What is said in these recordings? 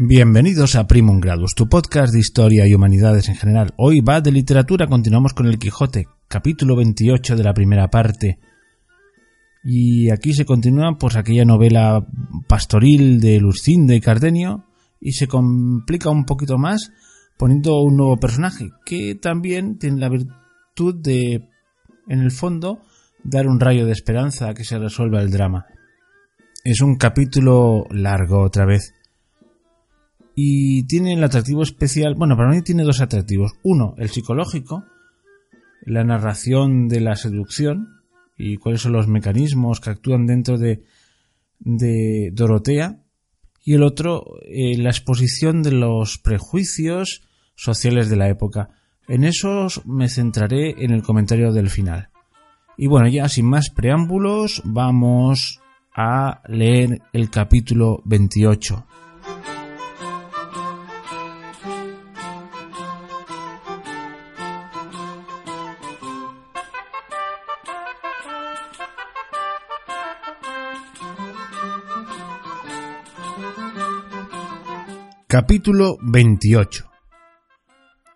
Bienvenidos a Primum Gradus, tu podcast de historia y humanidades en general. Hoy va de literatura, continuamos con el Quijote, capítulo 28 de la primera parte. Y aquí se continúa pues aquella novela pastoril de Lucinda y Cardenio y se complica un poquito más poniendo un nuevo personaje que también tiene la virtud de en el fondo dar un rayo de esperanza a que se resuelva el drama. Es un capítulo largo otra vez y tiene el atractivo especial, bueno, para mí tiene dos atractivos. Uno, el psicológico, la narración de la seducción y cuáles son los mecanismos que actúan dentro de, de Dorotea. Y el otro, eh, la exposición de los prejuicios sociales de la época. En esos me centraré en el comentario del final. Y bueno, ya sin más preámbulos, vamos a leer el capítulo 28. Capítulo 28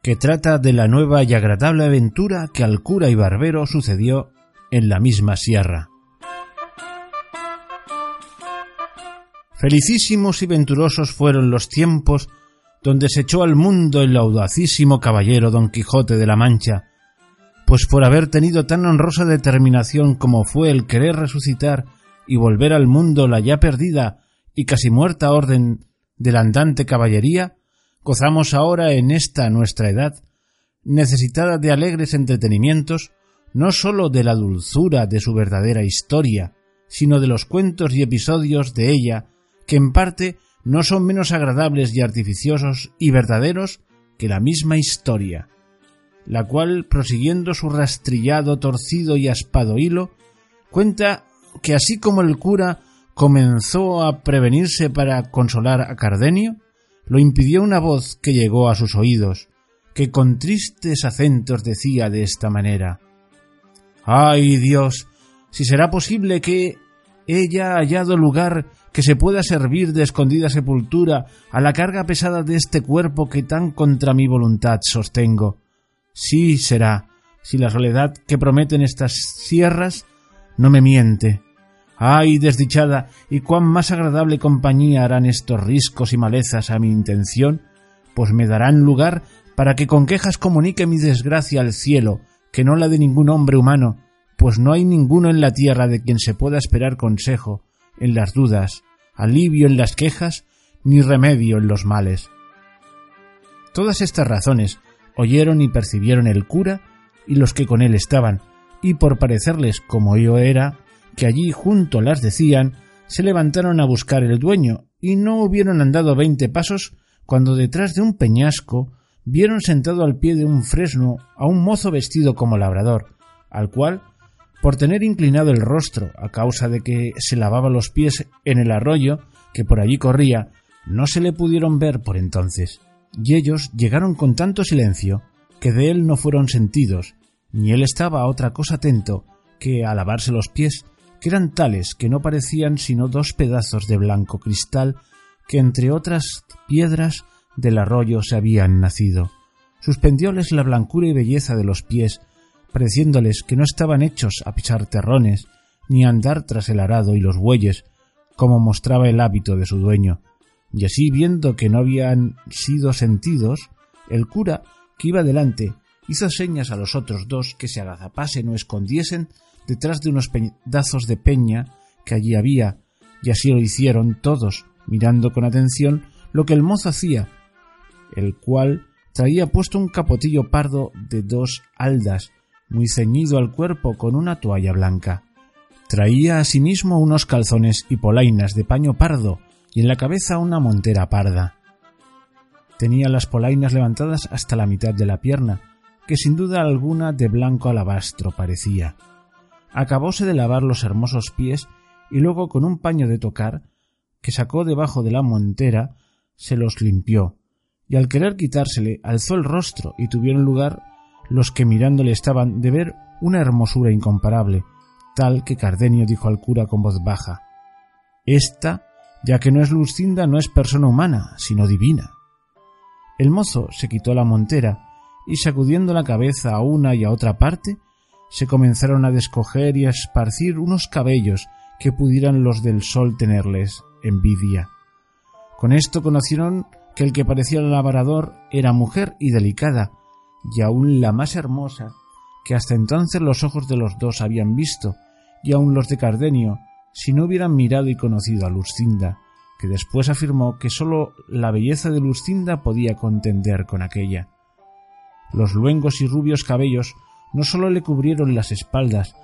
que trata de la nueva y agradable aventura que al cura y barbero sucedió en la misma sierra. Felicísimos y venturosos fueron los tiempos donde se echó al mundo el audacísimo caballero Don Quijote de la Mancha, pues por haber tenido tan honrosa determinación como fue el querer resucitar y volver al mundo la ya perdida y casi muerta orden de la andante caballería, gozamos ahora en esta nuestra edad, necesitada de alegres entretenimientos, no sólo de la dulzura de su verdadera historia, sino de los cuentos y episodios de ella, que en parte no son menos agradables y artificiosos y verdaderos que la misma historia, la cual, prosiguiendo su rastrillado, torcido y aspado hilo, cuenta que así como el cura comenzó a prevenirse para consolar a Cardenio, lo impidió una voz que llegó a sus oídos, que con tristes acentos decía de esta manera Ay Dios, si será posible que ella hallado lugar que se pueda servir de escondida sepultura a la carga pesada de este cuerpo que tan contra mi voluntad sostengo. Sí será, si la soledad que prometen estas sierras no me miente. Ay, desdichada, y cuán más agradable compañía harán estos riscos y malezas a mi intención, pues me darán lugar para que con quejas comunique mi desgracia al cielo, que no la de ningún hombre humano, pues no hay ninguno en la tierra de quien se pueda esperar consejo en las dudas, alivio en las quejas, ni remedio en los males. Todas estas razones oyeron y percibieron el cura y los que con él estaban, y por parecerles como yo era, que allí junto las decían, se levantaron a buscar el dueño, y no hubieron andado veinte pasos cuando detrás de un peñasco vieron sentado al pie de un fresno a un mozo vestido como labrador, al cual, por tener inclinado el rostro a causa de que se lavaba los pies en el arroyo que por allí corría, no se le pudieron ver por entonces, y ellos llegaron con tanto silencio que de él no fueron sentidos, ni él estaba a otra cosa atento que a lavarse los pies que eran tales que no parecían sino dos pedazos de blanco cristal que entre otras piedras del arroyo se habían nacido. Suspendióles la blancura y belleza de los pies, pareciéndoles que no estaban hechos a pisar terrones, ni a andar tras el arado y los bueyes, como mostraba el hábito de su dueño. Y así viendo que no habían sido sentidos, el cura, que iba delante, hizo señas a los otros dos que se agazapasen o escondiesen detrás de unos pedazos de peña que allí había, y así lo hicieron todos, mirando con atención lo que el mozo hacía, el cual traía puesto un capotillo pardo de dos aldas, muy ceñido al cuerpo con una toalla blanca. Traía asimismo unos calzones y polainas de paño pardo y en la cabeza una montera parda. Tenía las polainas levantadas hasta la mitad de la pierna, que sin duda alguna de blanco alabastro parecía acabóse de lavar los hermosos pies y luego con un paño de tocar que sacó debajo de la montera se los limpió y al querer quitársele alzó el rostro y tuvieron lugar los que mirándole estaban de ver una hermosura incomparable, tal que Cardenio dijo al cura con voz baja Esta ya que no es Lucinda, no es persona humana, sino divina. El mozo se quitó la montera y sacudiendo la cabeza a una y a otra parte, se comenzaron a descoger y a esparcir unos cabellos que pudieran los del sol tenerles envidia. Con esto conocieron que el que parecía el labrador era mujer y delicada, y aún la más hermosa que hasta entonces los ojos de los dos habían visto, y aun los de Cardenio, si no hubieran mirado y conocido a Lucinda, que después afirmó que sólo la belleza de Lucinda podía contender con aquella. Los luengos y rubios cabellos no sólo le cubrieron las espaldas,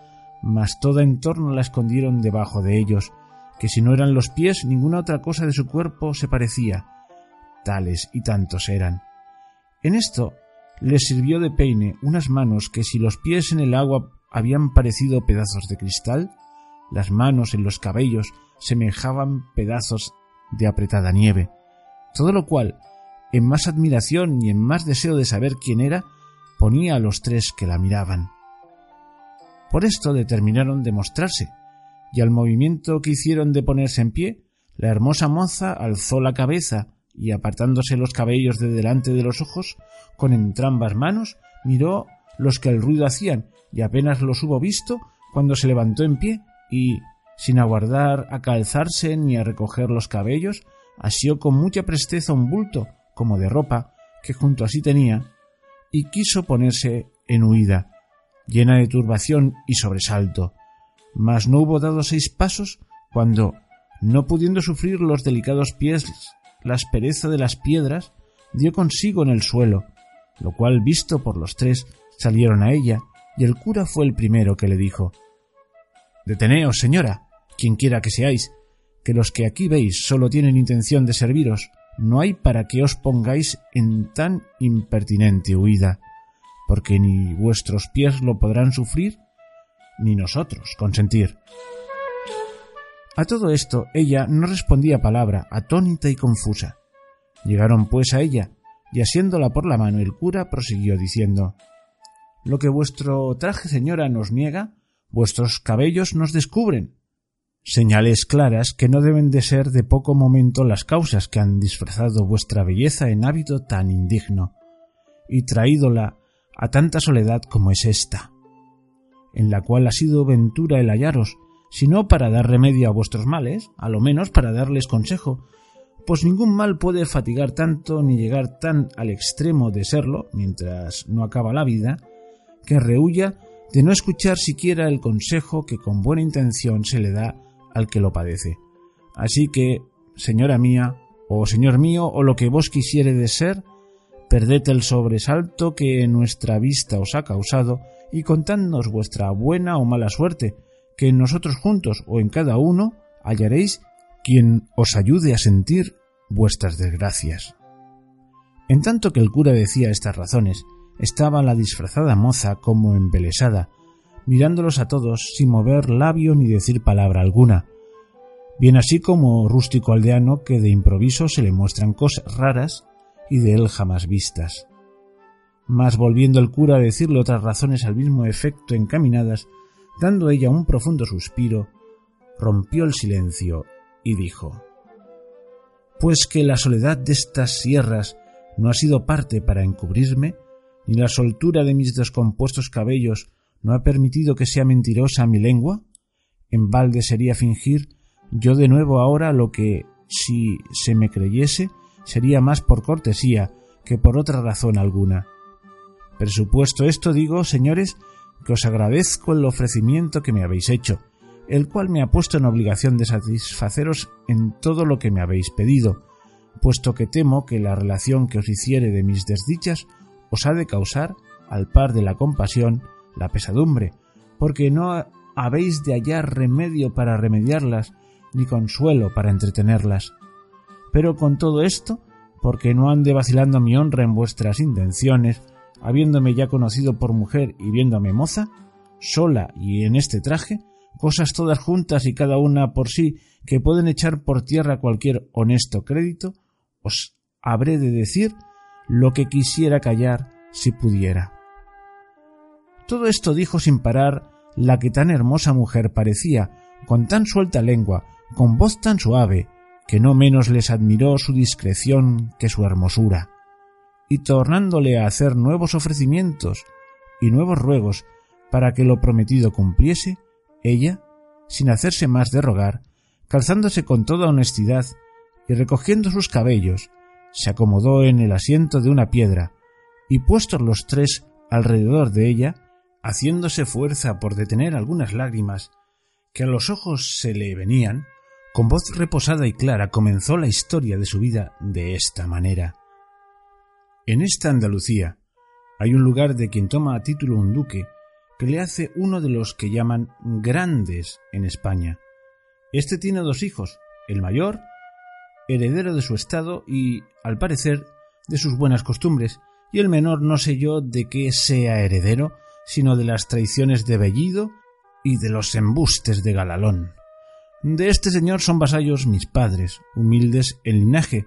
mas toda en torno la escondieron debajo de ellos, que si no eran los pies, ninguna otra cosa de su cuerpo se parecía. Tales y tantos eran. En esto le sirvió de peine unas manos que si los pies en el agua habían parecido pedazos de cristal, las manos en los cabellos semejaban pedazos de apretada nieve, todo lo cual, en más admiración y en más deseo de saber quién era, ponía a los tres que la miraban. Por esto determinaron de mostrarse, y al movimiento que hicieron de ponerse en pie, la hermosa moza alzó la cabeza y apartándose los cabellos de delante de los ojos, con entrambas manos miró los que el ruido hacían y apenas los hubo visto cuando se levantó en pie y, sin aguardar a calzarse ni a recoger los cabellos, asió con mucha presteza un bulto, como de ropa, que junto a sí tenía, y quiso ponerse en huida, llena de turbación y sobresalto. Mas no hubo dado seis pasos cuando, no pudiendo sufrir los delicados pies la aspereza de las piedras, dio consigo en el suelo, lo cual visto por los tres salieron a ella, y el cura fue el primero que le dijo Deteneos, señora, quien quiera que seáis, que los que aquí veis solo tienen intención de serviros, no hay para que os pongáis en tan impertinente huida, porque ni vuestros pies lo podrán sufrir, ni nosotros consentir. A todo esto ella no respondía palabra, atónita y confusa. Llegaron pues a ella, y asiéndola por la mano el cura prosiguió diciendo Lo que vuestro traje, señora, nos niega, vuestros cabellos nos descubren. Señales claras que no deben de ser de poco momento las causas que han disfrazado vuestra belleza en hábito tan indigno, y traídola a tanta soledad como es esta, en la cual ha sido ventura el hallaros, sino para dar remedio a vuestros males, a lo menos para darles consejo, pues ningún mal puede fatigar tanto ni llegar tan al extremo de serlo, mientras no acaba la vida, que rehuya de no escuchar siquiera el consejo que con buena intención se le da al que lo padece. Así que, señora mía, o señor mío, o lo que vos de ser, perded el sobresalto que nuestra vista os ha causado y contadnos vuestra buena o mala suerte, que en nosotros juntos o en cada uno hallaréis quien os ayude a sentir vuestras desgracias. En tanto que el cura decía estas razones, estaba la disfrazada moza como embelesada, mirándolos a todos sin mover labio ni decir palabra alguna, bien así como rústico aldeano que de improviso se le muestran cosas raras y de él jamás vistas. Mas volviendo el cura a decirle otras razones al mismo efecto encaminadas, dando ella un profundo suspiro, rompió el silencio y dijo Pues que la soledad de estas sierras no ha sido parte para encubrirme, ni la soltura de mis descompuestos cabellos no ha permitido que sea mentirosa mi lengua, en balde sería fingir yo de nuevo ahora lo que, si se me creyese, sería más por cortesía que por otra razón alguna. Presupuesto esto, digo, señores, que os agradezco el ofrecimiento que me habéis hecho, el cual me ha puesto en obligación de satisfaceros en todo lo que me habéis pedido, puesto que temo que la relación que os hiciere de mis desdichas os ha de causar, al par de la compasión, la pesadumbre, porque no habéis de hallar remedio para remediarlas, ni consuelo para entretenerlas. Pero con todo esto, porque no ande vacilando mi honra en vuestras intenciones, habiéndome ya conocido por mujer y viéndome moza, sola y en este traje, cosas todas juntas y cada una por sí que pueden echar por tierra cualquier honesto crédito, os habré de decir lo que quisiera callar si pudiera. Todo esto dijo sin parar la que tan hermosa mujer parecía, con tan suelta lengua, con voz tan suave que no menos les admiró su discreción que su hermosura, y tornándole a hacer nuevos ofrecimientos y nuevos ruegos para que lo prometido cumpliese, ella, sin hacerse más de rogar, calzándose con toda honestidad y recogiendo sus cabellos, se acomodó en el asiento de una piedra, y puestos los tres alrededor de ella, haciéndose fuerza por detener algunas lágrimas que a los ojos se le venían, con voz reposada y clara comenzó la historia de su vida de esta manera. En esta Andalucía hay un lugar de quien toma a título un duque que le hace uno de los que llaman grandes en España. Este tiene dos hijos, el mayor, heredero de su estado y, al parecer, de sus buenas costumbres, y el menor no sé yo de qué sea heredero, sino de las traiciones de Bellido y de los embustes de Galalón. De este señor son vasallos mis padres, humildes en linaje,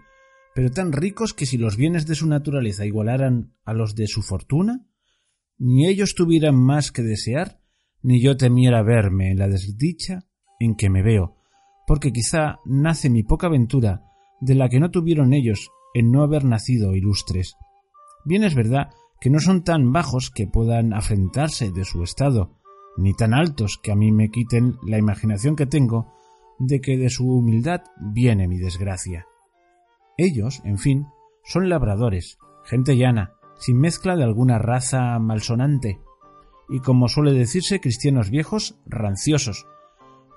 pero tan ricos que si los bienes de su naturaleza igualaran a los de su fortuna, ni ellos tuvieran más que desear, ni yo temiera verme en la desdicha en que me veo, porque quizá nace mi poca ventura de la que no tuvieron ellos en no haber nacido ilustres. Bien es verdad que no son tan bajos que puedan afrentarse de su estado, ni tan altos que a mí me quiten la imaginación que tengo de que de su humildad viene mi desgracia. Ellos, en fin, son labradores, gente llana, sin mezcla de alguna raza malsonante, y como suele decirse, cristianos viejos, ranciosos,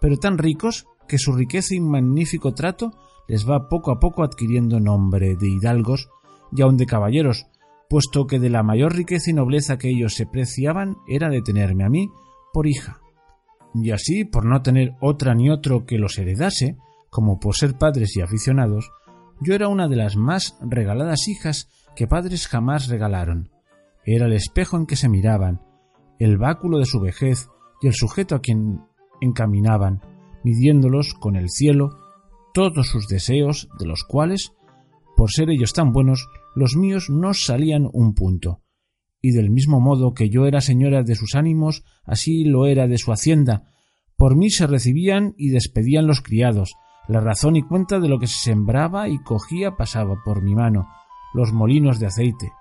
pero tan ricos que su riqueza y magnífico trato les va poco a poco adquiriendo nombre de hidalgos y aun de caballeros, puesto que de la mayor riqueza y nobleza que ellos se preciaban era de tenerme a mí por hija. Y así, por no tener otra ni otro que los heredase, como por ser padres y aficionados, yo era una de las más regaladas hijas que padres jamás regalaron. Era el espejo en que se miraban, el báculo de su vejez y el sujeto a quien encaminaban, midiéndolos con el cielo todos sus deseos, de los cuales, por ser ellos tan buenos, los míos no salían un punto. Y del mismo modo que yo era señora de sus ánimos, así lo era de su hacienda. Por mí se recibían y despedían los criados. La razón y cuenta de lo que se sembraba y cogía pasaba por mi mano. Los molinos de aceite,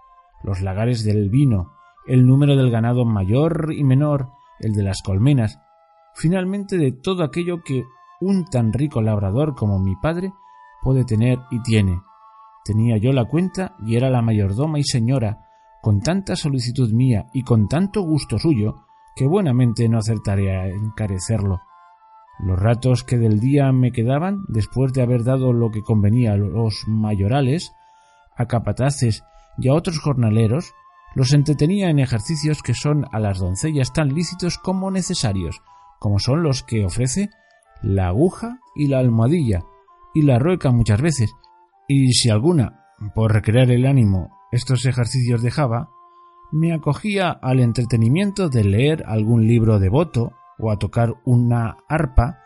los lagares del vino, el número del ganado mayor y menor, el de las colmenas, finalmente de todo aquello que un tan rico labrador como mi padre puede tener y tiene. Tenía yo la cuenta y era la mayordoma y señora, con tanta solicitud mía y con tanto gusto suyo, que buenamente no acertaré a encarecerlo. Los ratos que del día me quedaban, después de haber dado lo que convenía a los mayorales, a capataces y a otros jornaleros, los entretenía en ejercicios que son a las doncellas tan lícitos como necesarios, como son los que ofrece la aguja y la almohadilla, y la rueca muchas veces, y si alguna, por recrear el ánimo, estos ejercicios dejaba, me acogía al entretenimiento de leer algún libro devoto o a tocar una arpa,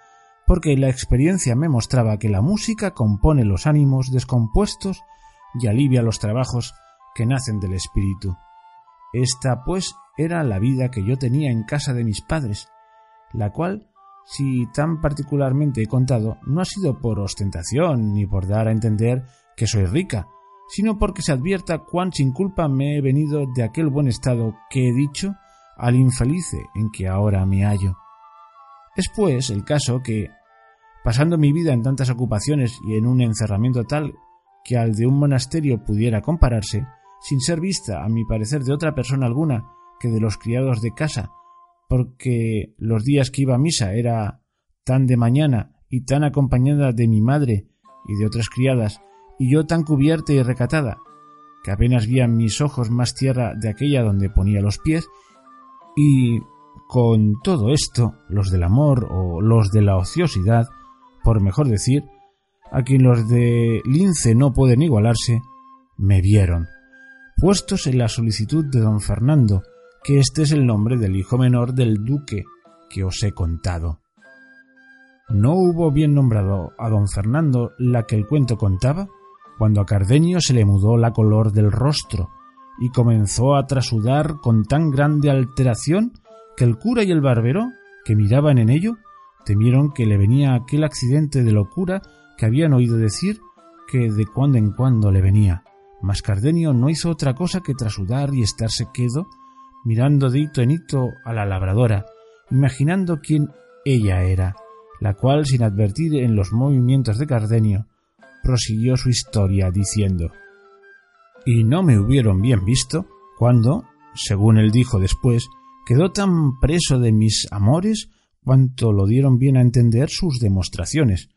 porque la experiencia me mostraba que la música compone los ánimos descompuestos y alivia los trabajos que nacen del espíritu. Esta, pues, era la vida que yo tenía en casa de mis padres, la cual si tan particularmente he contado, no ha sido por ostentación ni por dar a entender que soy rica, sino porque se advierta cuán sin culpa me he venido de aquel buen estado que he dicho al infelice en que ahora me hallo. Es pues el caso que, pasando mi vida en tantas ocupaciones y en un encerramiento tal que al de un monasterio pudiera compararse, sin ser vista, a mi parecer, de otra persona alguna que de los criados de casa, porque los días que iba a misa era tan de mañana y tan acompañada de mi madre y de otras criadas, y yo tan cubierta y recatada, que apenas veían mis ojos más tierra de aquella donde ponía los pies, y con todo esto, los del amor o los de la ociosidad, por mejor decir, a quien los de lince no pueden igualarse, me vieron, puestos en la solicitud de don Fernando, que este es el nombre del hijo menor del duque que os he contado. ¿No hubo bien nombrado a don Fernando la que el cuento contaba? Cuando a Cardenio se le mudó la color del rostro y comenzó a trasudar con tan grande alteración que el cura y el barbero, que miraban en ello, temieron que le venía aquel accidente de locura que habían oído decir que de cuando en cuando le venía. Mas Cardenio no hizo otra cosa que trasudar y estarse quedo, mirando de hito en hito a la labradora, imaginando quién ella era, la cual, sin advertir en los movimientos de Cardenio, prosiguió su historia diciendo Y no me hubieron bien visto cuando, según él dijo después, quedó tan preso de mis amores cuanto lo dieron bien a entender sus demostraciones.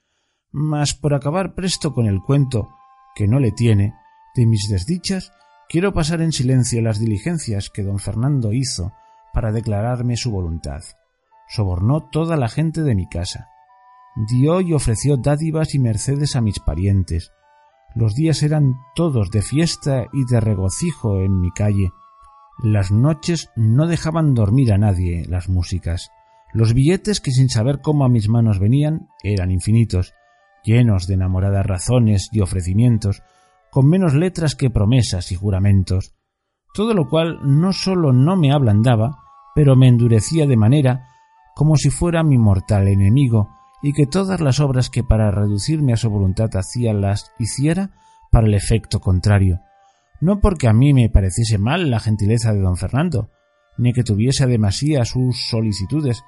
Mas por acabar presto con el cuento, que no le tiene, de mis desdichas, quiero pasar en silencio las diligencias que don Fernando hizo para declararme su voluntad. Sobornó toda la gente de mi casa. Dio y ofreció dádivas y mercedes a mis parientes. Los días eran todos de fiesta y de regocijo en mi calle. Las noches no dejaban dormir a nadie las músicas. Los billetes que sin saber cómo a mis manos venían eran infinitos, llenos de enamoradas razones y ofrecimientos, con menos letras que promesas y juramentos, todo lo cual no sólo no me ablandaba, pero me endurecía de manera como si fuera mi mortal enemigo, y que todas las obras que para reducirme a su voluntad hacía las hiciera para el efecto contrario, no porque a mí me pareciese mal la gentileza de don Fernando, ni que tuviese demasía sus solicitudes,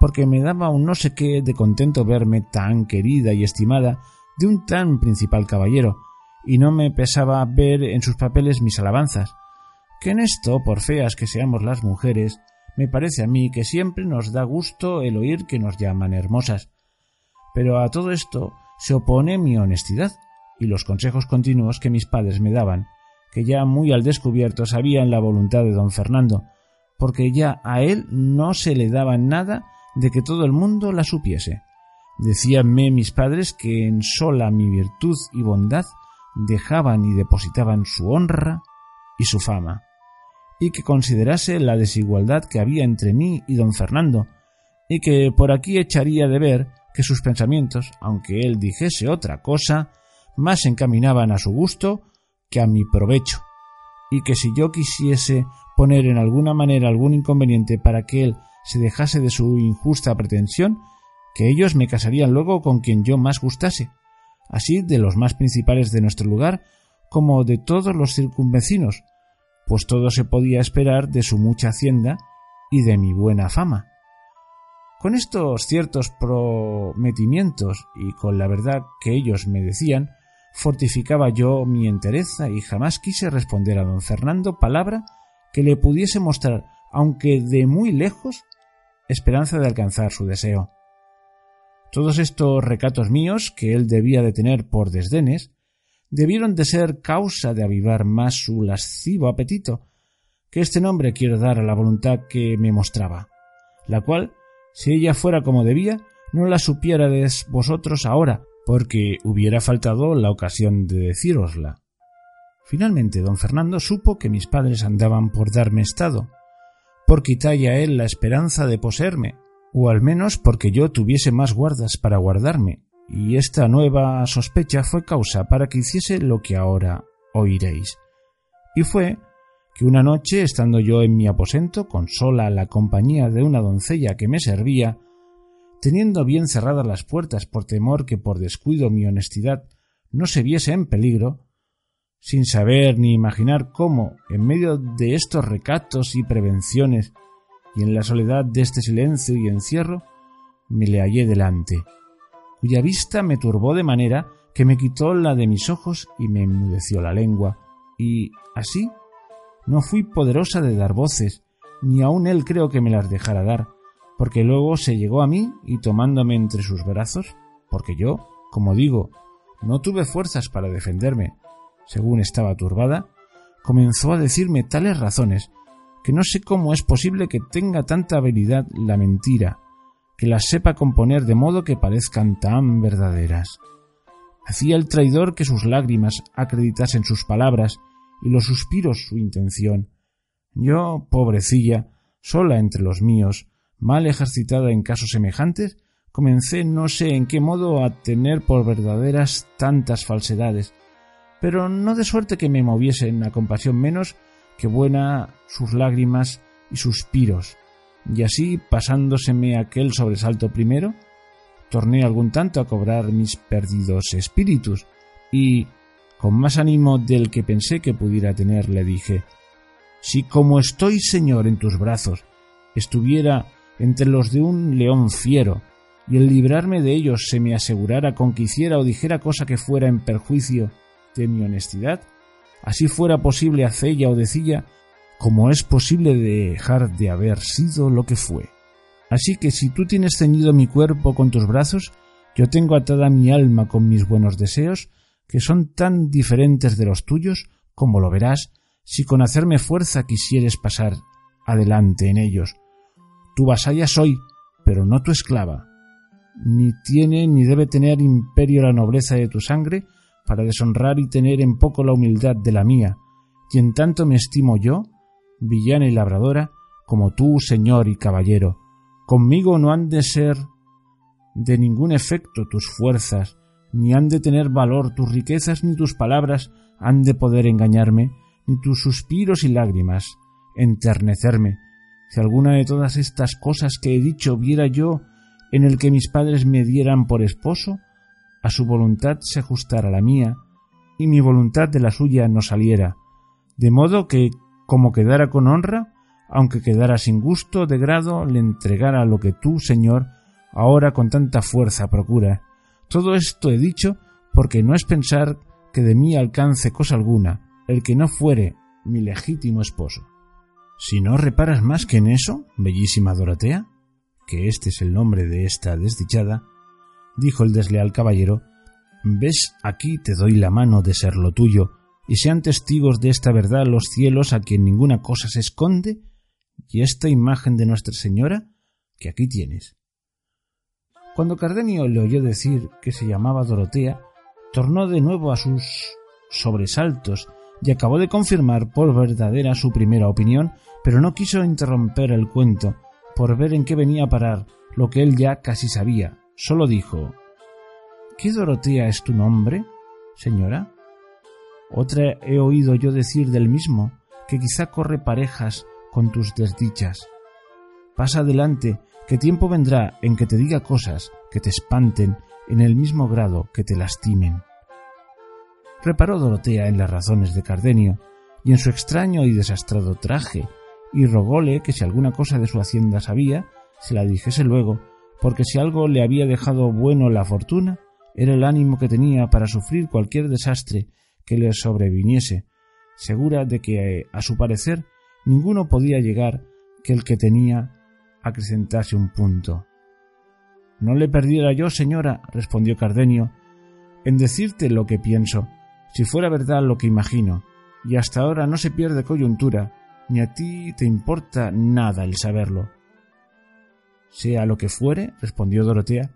porque me daba un no sé qué de contento verme tan querida y estimada de un tan principal caballero, y no me pesaba ver en sus papeles mis alabanzas, que en esto, por feas que seamos las mujeres, me parece a mí que siempre nos da gusto el oír que nos llaman hermosas. Pero a todo esto se opone mi honestidad y los consejos continuos que mis padres me daban, que ya muy al descubierto sabían la voluntad de don Fernando, porque ya a él no se le daba nada de que todo el mundo la supiese. Decíanme mis padres que en sola mi virtud y bondad dejaban y depositaban su honra y su fama, y que considerase la desigualdad que había entre mí y don Fernando, y que por aquí echaría de ver que sus pensamientos, aunque él dijese otra cosa, más encaminaban a su gusto que a mi provecho, y que si yo quisiese poner en alguna manera algún inconveniente para que él se dejase de su injusta pretensión, que ellos me casarían luego con quien yo más gustase, así de los más principales de nuestro lugar como de todos los circunvecinos, pues todo se podía esperar de su mucha hacienda y de mi buena fama. Con estos ciertos prometimientos y con la verdad que ellos me decían, fortificaba yo mi entereza y jamás quise responder a don Fernando palabra que le pudiese mostrar, aunque de muy lejos, esperanza de alcanzar su deseo. Todos estos recatos míos, que él debía de tener por desdenes, debieron de ser causa de avivar más su lascivo apetito, que este nombre quiero dar a la voluntad que me mostraba, la cual, si ella fuera como debía, no la supiérades vosotros ahora, porque hubiera faltado la ocasión de decírosla. Finalmente don Fernando supo que mis padres andaban por darme estado, por quitalle a él la esperanza de poseerme, o al menos porque yo tuviese más guardas para guardarme, y esta nueva sospecha fue causa para que hiciese lo que ahora oiréis. Y fue que una noche, estando yo en mi aposento, con sola la compañía de una doncella que me servía, teniendo bien cerradas las puertas por temor que por descuido mi honestidad no se viese en peligro, sin saber ni imaginar cómo, en medio de estos recatos y prevenciones, y en la soledad de este silencio y encierro me le hallé delante, cuya vista me turbó de manera que me quitó la de mis ojos y me enmudeció la lengua, y así no fui poderosa de dar voces, ni aun él creo que me las dejara dar, porque luego se llegó a mí y tomándome entre sus brazos, porque yo, como digo, no tuve fuerzas para defenderme, según estaba turbada, comenzó a decirme tales razones que no sé cómo es posible que tenga tanta habilidad la mentira, que las sepa componer de modo que parezcan tan verdaderas. Hacía el traidor que sus lágrimas acreditasen sus palabras y los suspiros su intención. Yo, pobrecilla, sola entre los míos, mal ejercitada en casos semejantes, comencé no sé en qué modo a tener por verdaderas tantas falsedades, pero no de suerte que me moviesen a compasión menos que buena sus lágrimas y suspiros, y así pasándoseme aquel sobresalto primero, torné algún tanto a cobrar mis perdidos espíritus, y, con más ánimo del que pensé que pudiera tener, le dije Si como estoy, Señor, en tus brazos, estuviera entre los de un león fiero, y el librarme de ellos se me asegurara con que hiciera o dijera cosa que fuera en perjuicio de mi honestidad, así fuera posible hacella o decilla, como es posible dejar de haber sido lo que fue. Así que si tú tienes ceñido mi cuerpo con tus brazos, yo tengo atada mi alma con mis buenos deseos, que son tan diferentes de los tuyos como lo verás si con hacerme fuerza quisieres pasar adelante en ellos. Tu vasalla soy, pero no tu esclava. Ni tiene ni debe tener imperio la nobleza de tu sangre para deshonrar y tener en poco la humildad de la mía, y en tanto me estimo yo, villana y labradora, como tú, señor y caballero, Conmigo no han de ser de ningún efecto tus fuerzas, ni han de tener valor tus riquezas, ni tus palabras han de poder engañarme, ni tus suspiros y lágrimas enternecerme. Si alguna de todas estas cosas que he dicho viera yo en el que mis padres me dieran por esposo, a su voluntad se ajustara la mía, y mi voluntad de la suya no saliera, de modo que, como quedara con honra, aunque quedara sin gusto de grado, le entregara lo que tú, Señor, ahora con tanta fuerza procura. Todo esto he dicho porque no es pensar que de mí alcance cosa alguna el que no fuere mi legítimo esposo. Si no reparas más que en eso, bellísima Dorotea, que este es el nombre de esta desdichada, dijo el desleal caballero, ves aquí te doy la mano de ser lo tuyo, y sean testigos de esta verdad los cielos a quien ninguna cosa se esconde y esta imagen de Nuestra Señora que aquí tienes. Cuando Cardenio le oyó decir que se llamaba Dorotea, tornó de nuevo a sus sobresaltos y acabó de confirmar por verdadera su primera opinión, pero no quiso interromper el cuento por ver en qué venía a parar lo que él ya casi sabía. Solo dijo ¿Qué Dorotea es tu nombre, señora? Otra he oído yo decir del mismo, que quizá corre parejas con tus desdichas. Pasa adelante, que tiempo vendrá en que te diga cosas que te espanten en el mismo grado que te lastimen. Reparó Dorotea en las razones de Cardenio y en su extraño y desastrado traje, y rogóle que si alguna cosa de su hacienda sabía, se la dijese luego, porque si algo le había dejado bueno la fortuna, era el ánimo que tenía para sufrir cualquier desastre que le sobreviniese, segura de que, a su parecer, ninguno podía llegar que el que tenía acrecentase un punto. No le perdiera yo, señora, respondió Cardenio, en decirte lo que pienso, si fuera verdad lo que imagino, y hasta ahora no se pierde coyuntura, ni a ti te importa nada el saberlo. Sea lo que fuere, respondió Dorotea,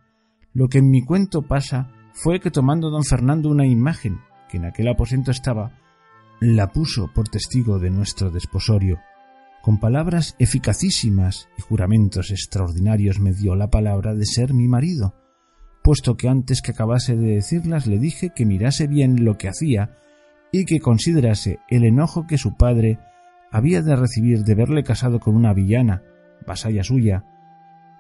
lo que en mi cuento pasa fue que tomando don Fernando una imagen que en aquel aposento estaba, la puso por testigo de nuestro desposorio. Con palabras eficacísimas y juramentos extraordinarios me dio la palabra de ser mi marido, puesto que antes que acabase de decirlas le dije que mirase bien lo que hacía y que considerase el enojo que su padre había de recibir de verle casado con una villana, vasalla suya,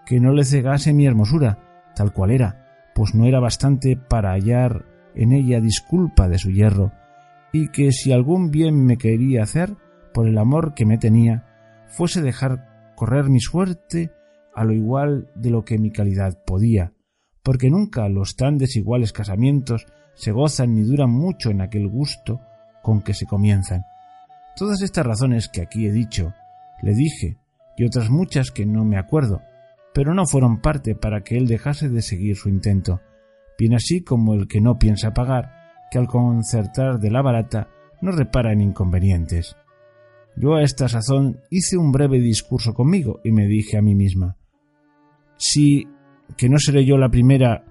que no le cegase mi hermosura, tal cual era, pues no era bastante para hallar en ella disculpa de su hierro, y que si algún bien me quería hacer, por el amor que me tenía, fuese dejar correr mi suerte a lo igual de lo que mi calidad podía, porque nunca los tan desiguales casamientos se gozan ni duran mucho en aquel gusto con que se comienzan. Todas estas razones que aquí he dicho, le dije, y otras muchas que no me acuerdo, pero no fueron parte para que él dejase de seguir su intento, bien así como el que no piensa pagar, que al concertar de la barata no repara en inconvenientes. Yo a esta sazón hice un breve discurso conmigo y me dije a mí misma, si que no seré yo la primera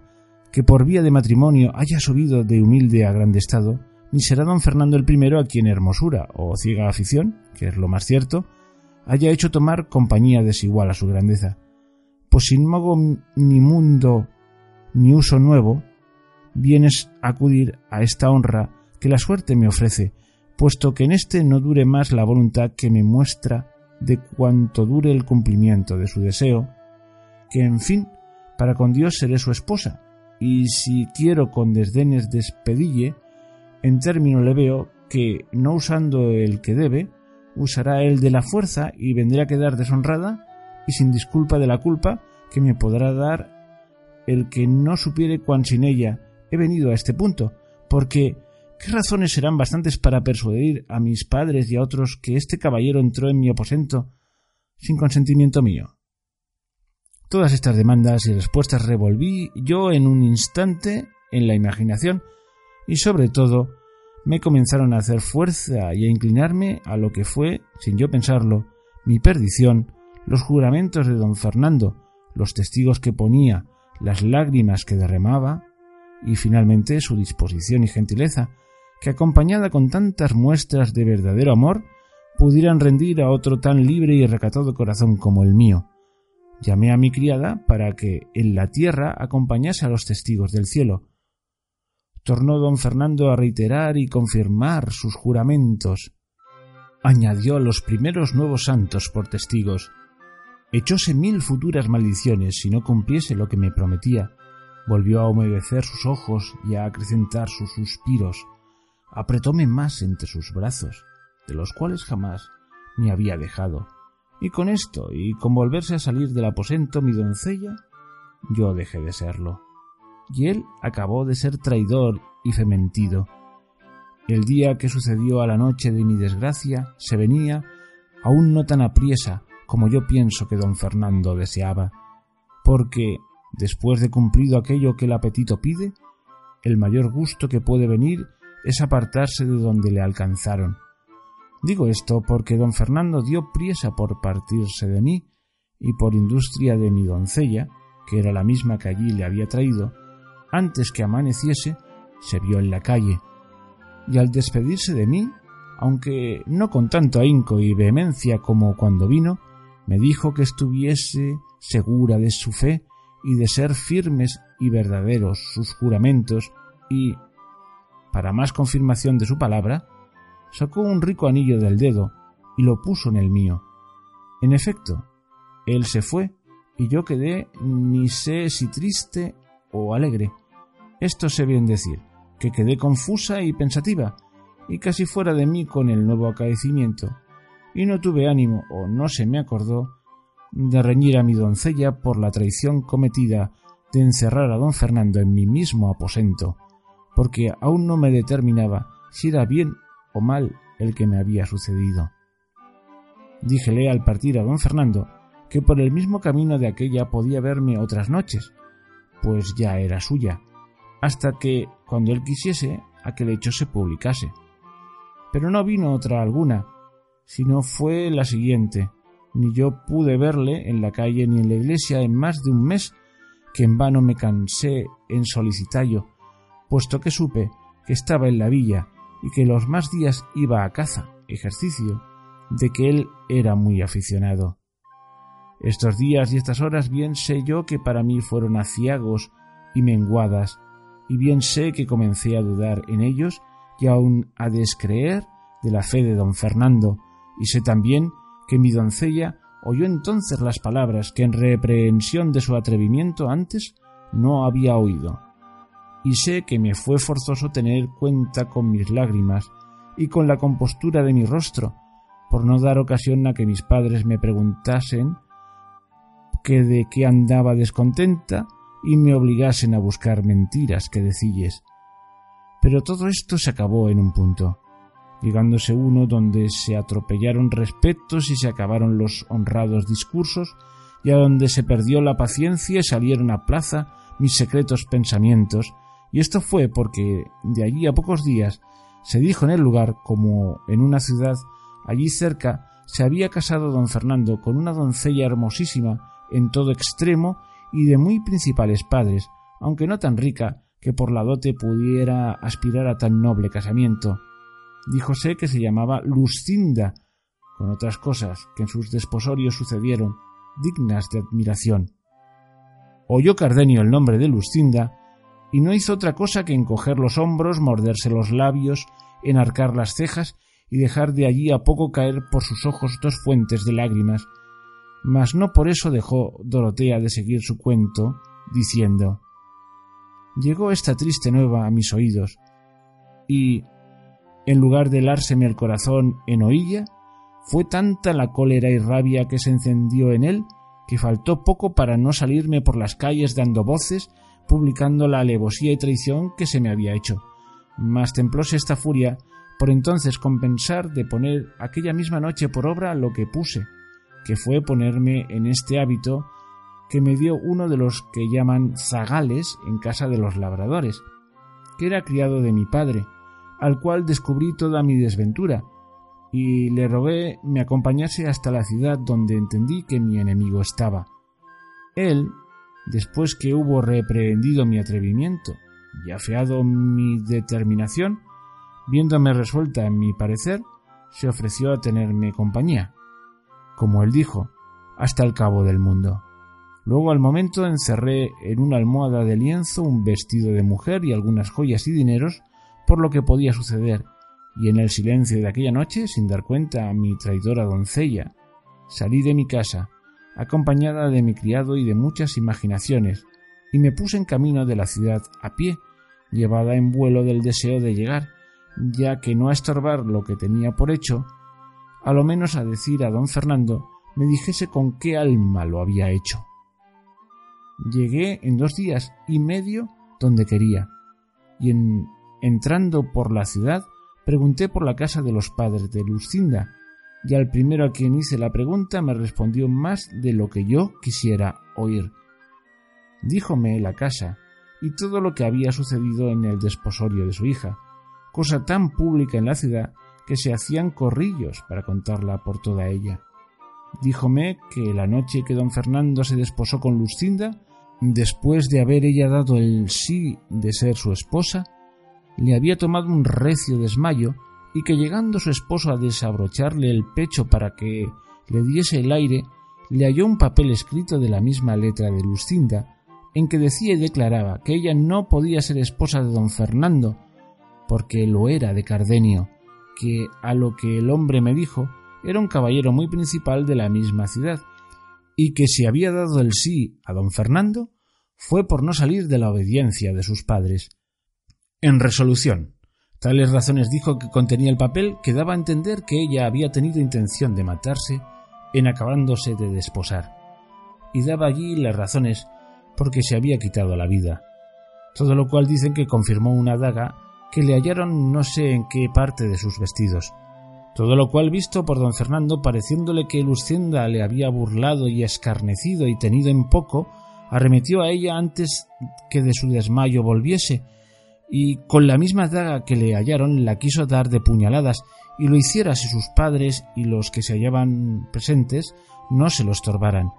que por vía de matrimonio haya subido de humilde a grande estado, ni será don Fernando el primero a quien hermosura o ciega afición, que es lo más cierto, haya hecho tomar compañía desigual a su grandeza. Pues sin mogo ni mundo ni uso nuevo, vienes a acudir a esta honra que la suerte me ofrece, puesto que en éste no dure más la voluntad que me muestra de cuanto dure el cumplimiento de su deseo, que en fin Para con Dios seré su esposa, y si quiero con desdenes despedille, en término le veo que, no usando el que debe, usará el de la fuerza y vendré a quedar deshonrada y sin disculpa de la culpa que me podrá dar el que no supiere cuán sin ella he venido a este punto, porque ¿qué razones serán bastantes para persuadir a mis padres y a otros que este caballero entró en mi aposento sin consentimiento mío? Todas estas demandas y respuestas revolví yo en un instante en la imaginación y sobre todo me comenzaron a hacer fuerza y a inclinarme a lo que fue, sin yo pensarlo, mi perdición, los juramentos de don Fernando, los testigos que ponía, las lágrimas que derramaba, y finalmente su disposición y gentileza, que acompañada con tantas muestras de verdadero amor, pudieran rendir a otro tan libre y recatado corazón como el mío. Llamé a mi criada para que en la tierra acompañase a los testigos del cielo. Tornó don Fernando a reiterar y confirmar sus juramentos. Añadió a los primeros nuevos santos por testigos. Echóse mil futuras maldiciones si no cumpliese lo que me prometía. Volvió a humedecer sus ojos y a acrecentar sus suspiros. Apretóme más entre sus brazos, de los cuales jamás me había dejado y con esto, y con volverse a salir del aposento mi doncella, yo dejé de serlo. Y él acabó de ser traidor y fementido. El día que sucedió a la noche de mi desgracia se venía aún no tan apriesa como yo pienso que don Fernando deseaba, porque, después de cumplido aquello que el apetito pide, el mayor gusto que puede venir es apartarse de donde le alcanzaron, Digo esto porque don Fernando dio priesa por partirse de mí y por industria de mi doncella, que era la misma que allí le había traído, antes que amaneciese, se vio en la calle, y al despedirse de mí, aunque no con tanto ahínco y vehemencia como cuando vino, me dijo que estuviese segura de su fe y de ser firmes y verdaderos sus juramentos y, para más confirmación de su palabra, sacó un rico anillo del dedo y lo puso en el mío. En efecto, él se fue y yo quedé ni sé si triste o alegre. Esto sé bien decir, que quedé confusa y pensativa y casi fuera de mí con el nuevo acaecimiento, y no tuve ánimo o no se me acordó de reñir a mi doncella por la traición cometida de encerrar a don Fernando en mi mismo aposento, porque aún no me determinaba si era bien mal el que me había sucedido. Díjele al partir a don Fernando que por el mismo camino de aquella podía verme otras noches, pues ya era suya, hasta que, cuando él quisiese, aquel hecho se publicase. Pero no vino otra alguna, sino fue la siguiente, ni yo pude verle en la calle ni en la iglesia en más de un mes, que en vano me cansé en solicitallo, puesto que supe que estaba en la villa y que los más días iba a caza, ejercicio, de que él era muy aficionado. Estos días y estas horas bien sé yo que para mí fueron aciagos y menguadas, y bien sé que comencé a dudar en ellos y aun a descreer de la fe de don Fernando, y sé también que mi doncella oyó entonces las palabras que en reprehensión de su atrevimiento antes no había oído y sé que me fue forzoso tener cuenta con mis lágrimas y con la compostura de mi rostro, por no dar ocasión a que mis padres me preguntasen que de qué andaba descontenta y me obligasen a buscar mentiras que decilles. Pero todo esto se acabó en un punto, llegándose uno donde se atropellaron respetos y se acabaron los honrados discursos, y a donde se perdió la paciencia y salieron a plaza mis secretos pensamientos, y esto fue porque de allí a pocos días se dijo en el lugar como en una ciudad allí cerca se había casado don Fernando con una doncella hermosísima en todo extremo y de muy principales padres, aunque no tan rica que por la dote pudiera aspirar a tan noble casamiento. Díjose que se llamaba Lucinda, con otras cosas que en sus desposorios sucedieron, dignas de admiración. Oyó Cardenio el nombre de Lucinda y no hizo otra cosa que encoger los hombros, morderse los labios, enarcar las cejas y dejar de allí a poco caer por sus ojos dos fuentes de lágrimas. Mas no por eso dejó Dorotea de seguir su cuento diciendo Llegó esta triste nueva a mis oídos, y, en lugar de helárseme el corazón en oilla, fue tanta la cólera y rabia que se encendió en él que faltó poco para no salirme por las calles dando voces, publicando la alevosía y traición que se me había hecho. Mas templóse esta furia por entonces compensar de poner aquella misma noche por obra lo que puse, que fue ponerme en este hábito que me dio uno de los que llaman zagales en casa de los labradores, que era criado de mi padre, al cual descubrí toda mi desventura, y le rogué me acompañase hasta la ciudad donde entendí que mi enemigo estaba. Él, después que hubo reprehendido mi atrevimiento y afeado mi determinación, viéndome resuelta en mi parecer, se ofreció a tenerme compañía, como él dijo, hasta el cabo del mundo. Luego al momento encerré en una almohada de lienzo un vestido de mujer y algunas joyas y dineros por lo que podía suceder, y en el silencio de aquella noche, sin dar cuenta a mi traidora doncella, salí de mi casa, acompañada de mi criado y de muchas imaginaciones, y me puse en camino de la ciudad a pie, llevada en vuelo del deseo de llegar, ya que no a estorbar lo que tenía por hecho, a lo menos a decir a don Fernando me dijese con qué alma lo había hecho. Llegué en dos días y medio donde quería, y en entrando por la ciudad pregunté por la casa de los padres de Lucinda, y al primero a quien hice la pregunta me respondió más de lo que yo quisiera oír. Díjome la casa y todo lo que había sucedido en el desposorio de su hija, cosa tan pública en la ciudad que se hacían corrillos para contarla por toda ella. Díjome que la noche que don Fernando se desposó con Lucinda, después de haber ella dado el sí de ser su esposa, le había tomado un recio desmayo y que llegando su esposo a desabrocharle el pecho para que le diese el aire, le halló un papel escrito de la misma letra de Lucinda, en que decía y declaraba que ella no podía ser esposa de don Fernando, porque lo era de Cardenio, que a lo que el hombre me dijo era un caballero muy principal de la misma ciudad, y que si había dado el sí a don Fernando fue por no salir de la obediencia de sus padres. En resolución, tales razones dijo que contenía el papel que daba a entender que ella había tenido intención de matarse en acabándose de desposar, y daba allí las razones porque se había quitado la vida, todo lo cual dicen que confirmó una daga que le hallaron no sé en qué parte de sus vestidos. Todo lo cual visto por don Fernando, pareciéndole que Lucinda le había burlado y escarnecido y tenido en poco, arremetió a ella antes que de su desmayo volviese, y con la misma daga que le hallaron la quiso dar de puñaladas, y lo hiciera si sus padres y los que se hallaban presentes no se lo estorbaran.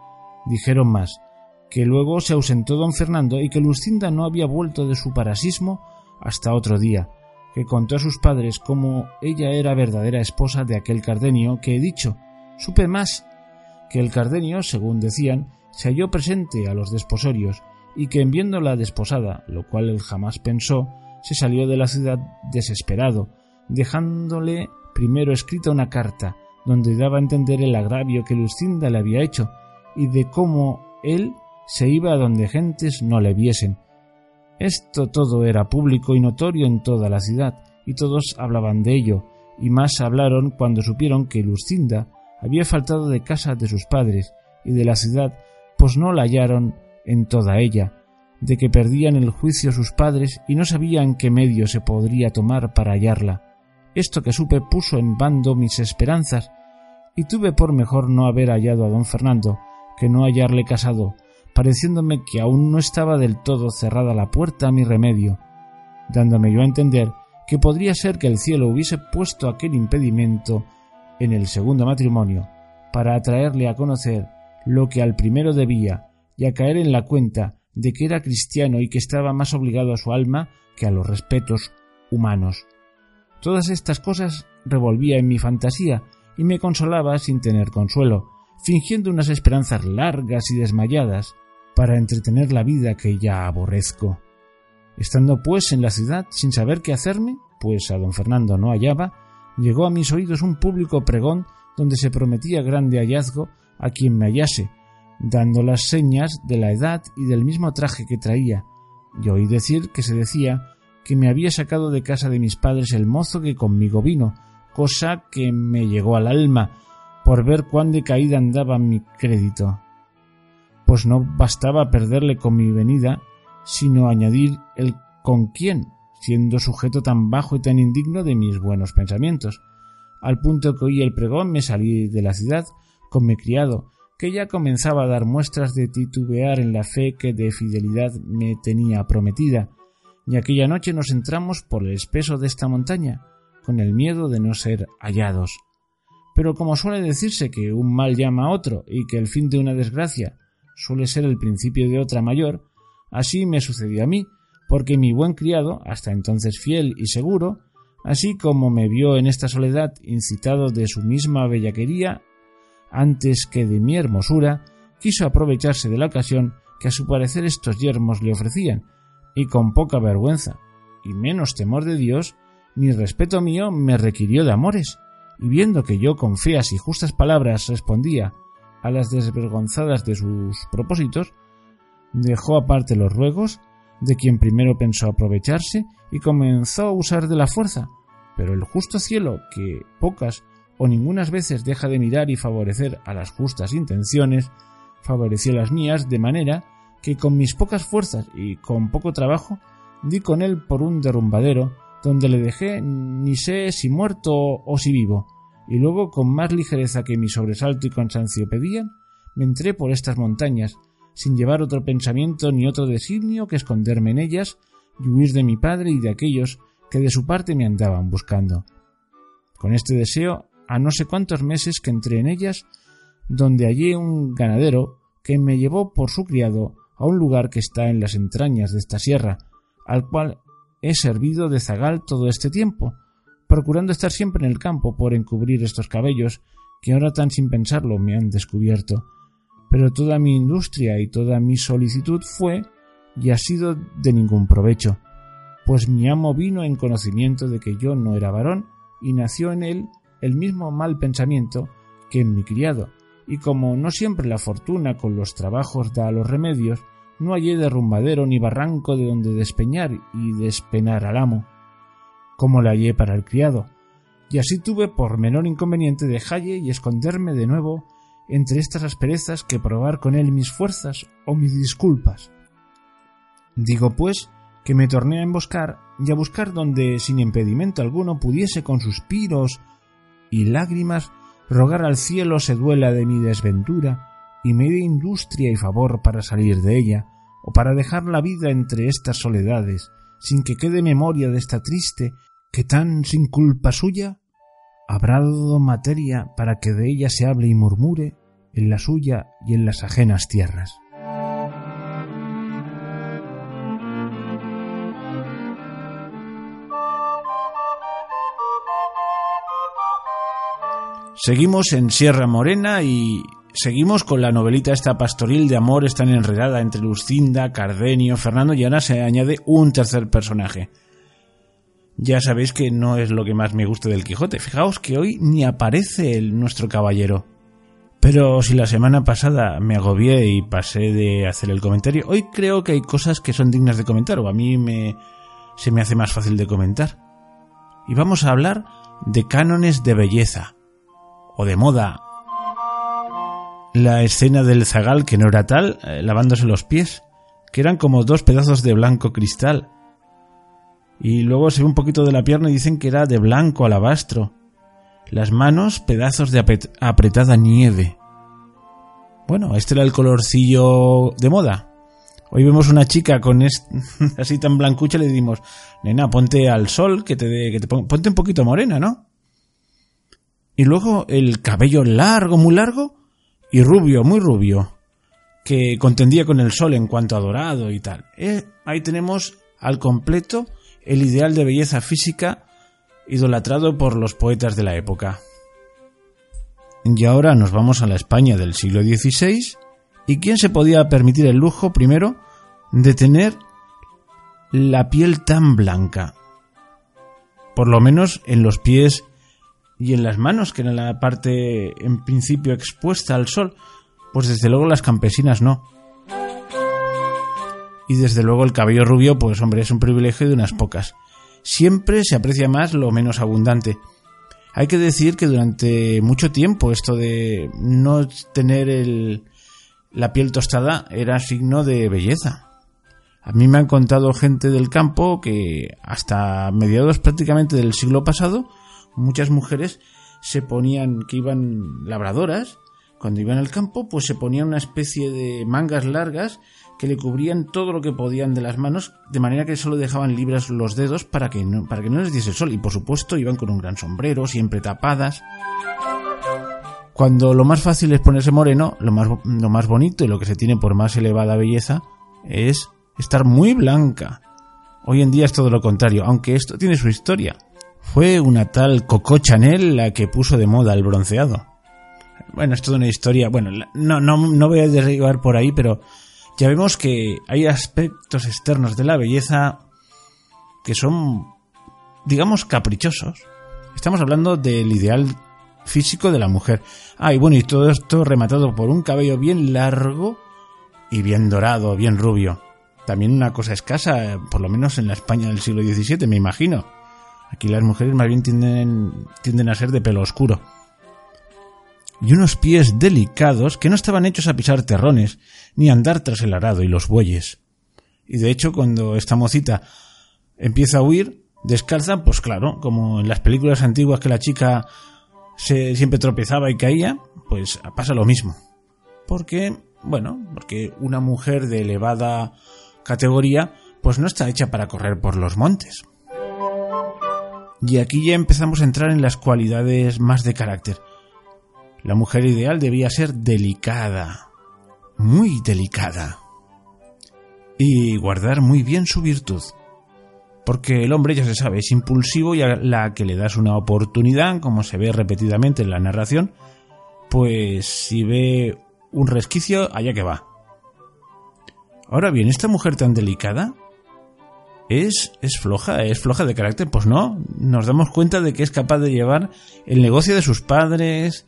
Dijeron más, que luego se ausentó don Fernando y que Lucinda no había vuelto de su parasismo hasta otro día, que contó a sus padres cómo ella era verdadera esposa de aquel Cardenio que he dicho. Supe más que el Cardenio, según decían, se halló presente a los desposorios y que en viéndola desposada, lo cual él jamás pensó, se salió de la ciudad desesperado, dejándole primero escrita una carta donde daba a entender el agravio que Lucinda le había hecho y de cómo él se iba a donde gentes no le viesen, esto todo era público y notorio en toda la ciudad, y todos hablaban de ello, y más hablaron cuando supieron que Lucinda había faltado de casa de sus padres y de la ciudad, pues no la hallaron en toda ella, de que perdían el juicio sus padres y no sabían qué medio se podría tomar para hallarla. Esto que supe puso en bando mis esperanzas, y tuve por mejor no haber hallado a don Fernando que no hallarle casado, pareciéndome que aún no estaba del todo cerrada la puerta a mi remedio, dándome yo a entender que podría ser que el cielo hubiese puesto aquel impedimento en el segundo matrimonio para atraerle a conocer lo que al primero debía y a caer en la cuenta de que era cristiano y que estaba más obligado a su alma que a los respetos humanos. Todas estas cosas revolvía en mi fantasía y me consolaba sin tener consuelo, fingiendo unas esperanzas largas y desmayadas, para entretener la vida que ya aborrezco. Estando pues en la ciudad sin saber qué hacerme, pues a don Fernando no hallaba, llegó a mis oídos un público pregón donde se prometía grande hallazgo a quien me hallase, dando las señas de la edad y del mismo traje que traía, y oí decir que se decía que me había sacado de casa de mis padres el mozo que conmigo vino, cosa que me llegó al alma por ver cuán decaída andaba mi crédito. Pues no bastaba perderle con mi venida, sino añadir el con quién, siendo sujeto tan bajo y tan indigno de mis buenos pensamientos. Al punto que oí el pregón me salí de la ciudad con mi criado, que ya comenzaba a dar muestras de titubear en la fe que de fidelidad me tenía prometida, y aquella noche nos entramos por el espeso de esta montaña, con el miedo de no ser hallados. Pero como suele decirse que un mal llama a otro y que el fin de una desgracia suele ser el principio de otra mayor, así me sucedió a mí, porque mi buen criado, hasta entonces fiel y seguro, así como me vio en esta soledad incitado de su misma bellaquería antes que de mi hermosura, quiso aprovecharse de la ocasión que a su parecer estos yermos le ofrecían, y con poca vergüenza, y menos temor de Dios, ni respeto mío me requirió de amores, y viendo que yo con feas y justas palabras respondía a las desvergonzadas de sus propósitos, dejó aparte los ruegos, de quien primero pensó aprovecharse, y comenzó a usar de la fuerza, pero el justo cielo, que pocas o ningunas veces deja de mirar y favorecer a las justas intenciones, favoreció las mías de manera que con mis pocas fuerzas y con poco trabajo di con él por un derrumbadero donde le dejé ni sé si muerto o si vivo, y luego con más ligereza que mi sobresalto y cansancio pedían, me entré por estas montañas, sin llevar otro pensamiento ni otro designio que esconderme en ellas y huir de mi padre y de aquellos que de su parte me andaban buscando. Con este deseo a no sé cuántos meses que entré en ellas, donde hallé un ganadero que me llevó por su criado a un lugar que está en las entrañas de esta sierra, al cual he servido de zagal todo este tiempo, procurando estar siempre en el campo por encubrir estos cabellos que ahora tan sin pensarlo me han descubierto. Pero toda mi industria y toda mi solicitud fue y ha sido de ningún provecho, pues mi amo vino en conocimiento de que yo no era varón y nació en él el mismo mal pensamiento que en mi criado, y como no siempre la fortuna con los trabajos da los remedios, no hallé derrumbadero ni barranco de donde despeñar y despenar al amo, como la hallé para el criado, y así tuve por menor inconveniente dejalle y esconderme de nuevo entre estas asperezas que probar con él mis fuerzas o mis disculpas. Digo pues que me torné a emboscar y a buscar donde sin impedimento alguno pudiese con suspiros y lágrimas rogar al cielo se duela de mi desventura y me dé industria y favor para salir de ella, o para dejar la vida entre estas soledades, sin que quede memoria de esta triste, que tan sin culpa suya habrá dado materia para que de ella se hable y murmure en la suya y en las ajenas tierras. Seguimos en Sierra Morena y seguimos con la novelita esta pastoril de amor tan enredada entre Lucinda, Cardenio, Fernando y ahora se añade un tercer personaje. Ya sabéis que no es lo que más me gusta del Quijote. Fijaos que hoy ni aparece el nuestro caballero. Pero si la semana pasada me agobié y pasé de hacer el comentario, hoy creo que hay cosas que son dignas de comentar o a mí me se me hace más fácil de comentar. Y vamos a hablar de cánones de belleza o de moda. La escena del zagal, que no era tal, eh, lavándose los pies, que eran como dos pedazos de blanco cristal. Y luego se ve un poquito de la pierna y dicen que era de blanco alabastro. Las manos, pedazos de apretada nieve. Bueno, este era el colorcillo de moda. Hoy vemos una chica con así tan blancucha le decimos, nena, ponte al sol, que te, que te ponte un poquito morena, ¿no? Y luego el cabello largo, muy largo, y rubio, muy rubio, que contendía con el sol en cuanto a dorado y tal. Eh, ahí tenemos al completo el ideal de belleza física idolatrado por los poetas de la época. Y ahora nos vamos a la España del siglo XVI, y quién se podía permitir el lujo, primero, de tener la piel tan blanca. Por lo menos en los pies y en las manos, que era la parte en principio expuesta al sol, Pues desde luego las campesinas no. Y desde luego el cabello rubio, pues hombre, es un privilegio de unas pocas. Siempre se aprecia más lo menos abundante. Hay que decir que durante mucho tiempo esto de no tener el, la piel tostada era signo de belleza. A mí me han contado gente del campo que hasta mediados prácticamente del siglo pasado muchas mujeres se ponían que iban labradoras cuando iban al campo pues se ponían una especie de mangas largas que le cubrían todo lo que podían de las manos de manera que solo dejaban libres los dedos para que no, para que no les diese el sol y por supuesto iban con un gran sombrero siempre tapadas cuando lo más fácil es ponerse moreno, lo más, lo más bonito y lo que se tiene por más elevada belleza es estar muy blanca. Hoy en día es todo lo contrario, aunque esto tiene su historia. Fue una tal Coco Chanel la que puso de moda el bronceado. Bueno, es toda una historia. Bueno, no, no, no voy a derribar por ahí, pero ya vemos que hay aspectos externos de la belleza que son, digamos, caprichosos. Estamos hablando del ideal físico de la mujer. Ah, y bueno, y todo esto rematado por un cabello bien largo y bien dorado, bien rubio. También una cosa escasa, por lo menos en la España del siglo XVII, me imagino. Aquí las mujeres más bien tienden, tienden a ser de pelo oscuro. Y unos pies delicados que no estaban hechos a pisar terrones, ni a andar tras el arado y los bueyes. Y de hecho, cuando esta mocita empieza a huir, descalza, pues claro, como en las películas antiguas que la chica se, siempre tropezaba y caía, pues pasa lo mismo. Porque, bueno, porque una mujer de elevada categoría, pues no está hecha para correr por los montes. Y aquí ya empezamos a entrar en las cualidades más de carácter. La mujer ideal debía ser delicada, muy delicada, y guardar muy bien su virtud porque el hombre, ya se sabe, es impulsivo y a la que le das una oportunidad, como se ve repetidamente en la narración, pues si ve un resquicio, allá que va. Ahora bien, esta mujer tan delicada es, es floja, es floja de carácter, pues no, nos damos cuenta de que es capaz de llevar el negocio de sus padres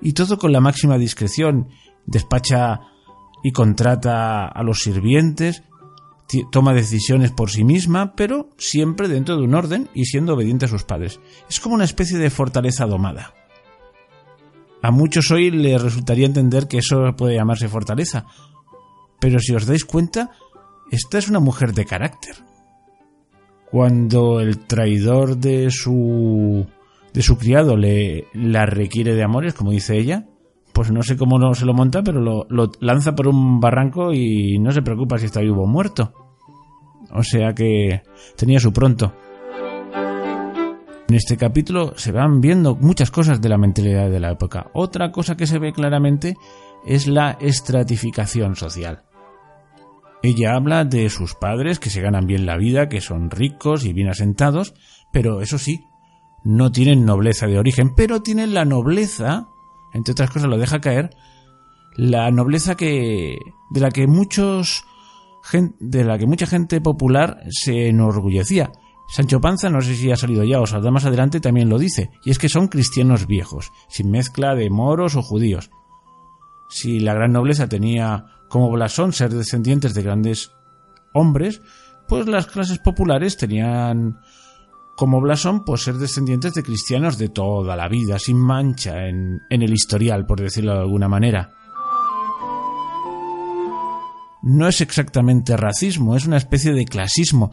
y todo con la máxima discreción, despacha y contrata a los sirvientes, toma decisiones por sí misma, pero siempre dentro de un orden y siendo obediente a sus padres. Es como una especie de fortaleza domada. A muchos hoy les resultaría entender que eso puede llamarse fortaleza, pero si os dais cuenta, esta es una mujer de carácter. Cuando el traidor de su de su criado le la requiere de amores, como dice ella, pues no sé cómo no se lo monta, pero lo, lo, lanza por un barranco y no se preocupa si está vivo o muerto. O sea que tenía su pronto. En este capítulo se van viendo muchas cosas de la mentalidad de la época. Otra cosa que se ve claramente es la estratificación social. Ella habla de sus padres que se ganan bien la vida, que son ricos y bien asentados, pero eso sí, no tienen nobleza de origen, pero tienen la nobleza, entre otras cosas lo deja caer, la nobleza que de la que muchos de la que mucha gente popular se enorgullecía. Sancho Panza, no sé si ha salido ya o saldrá más adelante, también lo dice, y es que son cristianos viejos, sin mezcla de moros o judíos. Si la gran nobleza tenía como blasón ser descendientes de grandes hombres, pues las clases populares tenían como blasón pues ser descendientes de cristianos de toda la vida, sin mancha en, en el historial, por decirlo de alguna manera. No es exactamente racismo, es una especie de clasismo,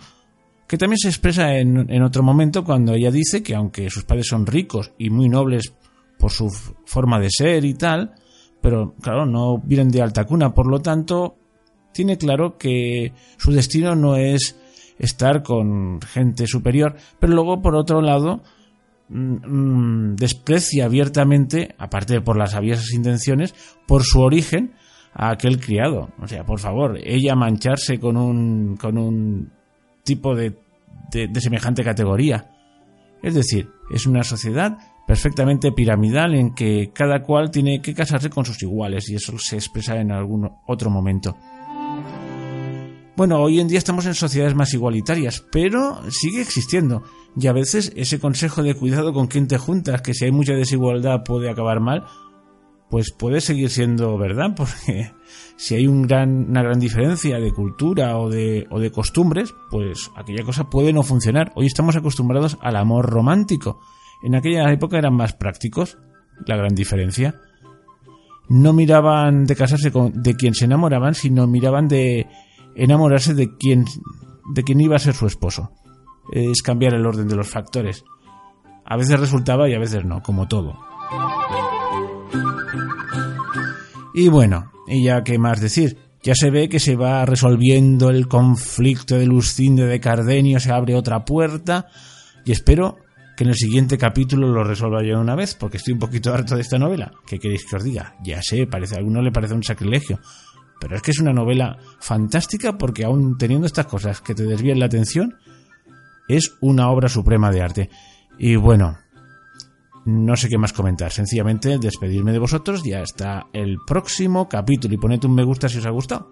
que también se expresa en, otro momento cuando ella dice que aunque sus padres son ricos y muy nobles por su forma de ser y tal, pero claro, no vienen de alta cuna, por lo tanto, tiene claro que su destino no es estar con gente superior, pero luego por otro lado mm, mm, desprecia abiertamente, aparte por las aviesas intenciones, por su origen, a aquel criado. O sea, por favor, ella mancharse con un, con un tipo de, de, semejante categoría. Es decir, es una sociedad perfectamente piramidal en que cada cual tiene que casarse con sus iguales y eso se expresa en algún otro momento. Bueno, hoy en día estamos en sociedades más igualitarias, pero sigue existiendo. Y a veces ese consejo de cuidado con quien te juntas, que si hay mucha desigualdad puede acabar mal, pues puede seguir siendo verdad, porque si hay una gran diferencia de cultura o de, o de costumbres, pues aquella cosa puede no funcionar. Hoy estamos acostumbrados al amor romántico. En aquella época eran más prácticos, la gran diferencia. No miraban de casarse con, de quien se enamoraban, sino miraban de enamorarse de quien, de quien iba a ser su esposo. Es cambiar el orden de los factores. A veces resultaba y a veces no, como todo. Y bueno, y ya qué más decir, ya se ve que se va resolviendo el conflicto de Luscinde de Cardenio, se abre otra puerta y espero que en el siguiente capítulo lo resuelva yo una vez, porque estoy un poquito harto de esta novela. ¿Qué queréis que os diga? Ya sé, parece, a alguno le parece un sacrilegio, pero es que es una novela fantástica porque aún teniendo estas cosas que te desvían la atención, es una obra suprema de arte. Y bueno, no sé qué más comentar, sencillamente despedirme de vosotros y hasta el próximo capítulo y poned un me gusta si os ha gustado.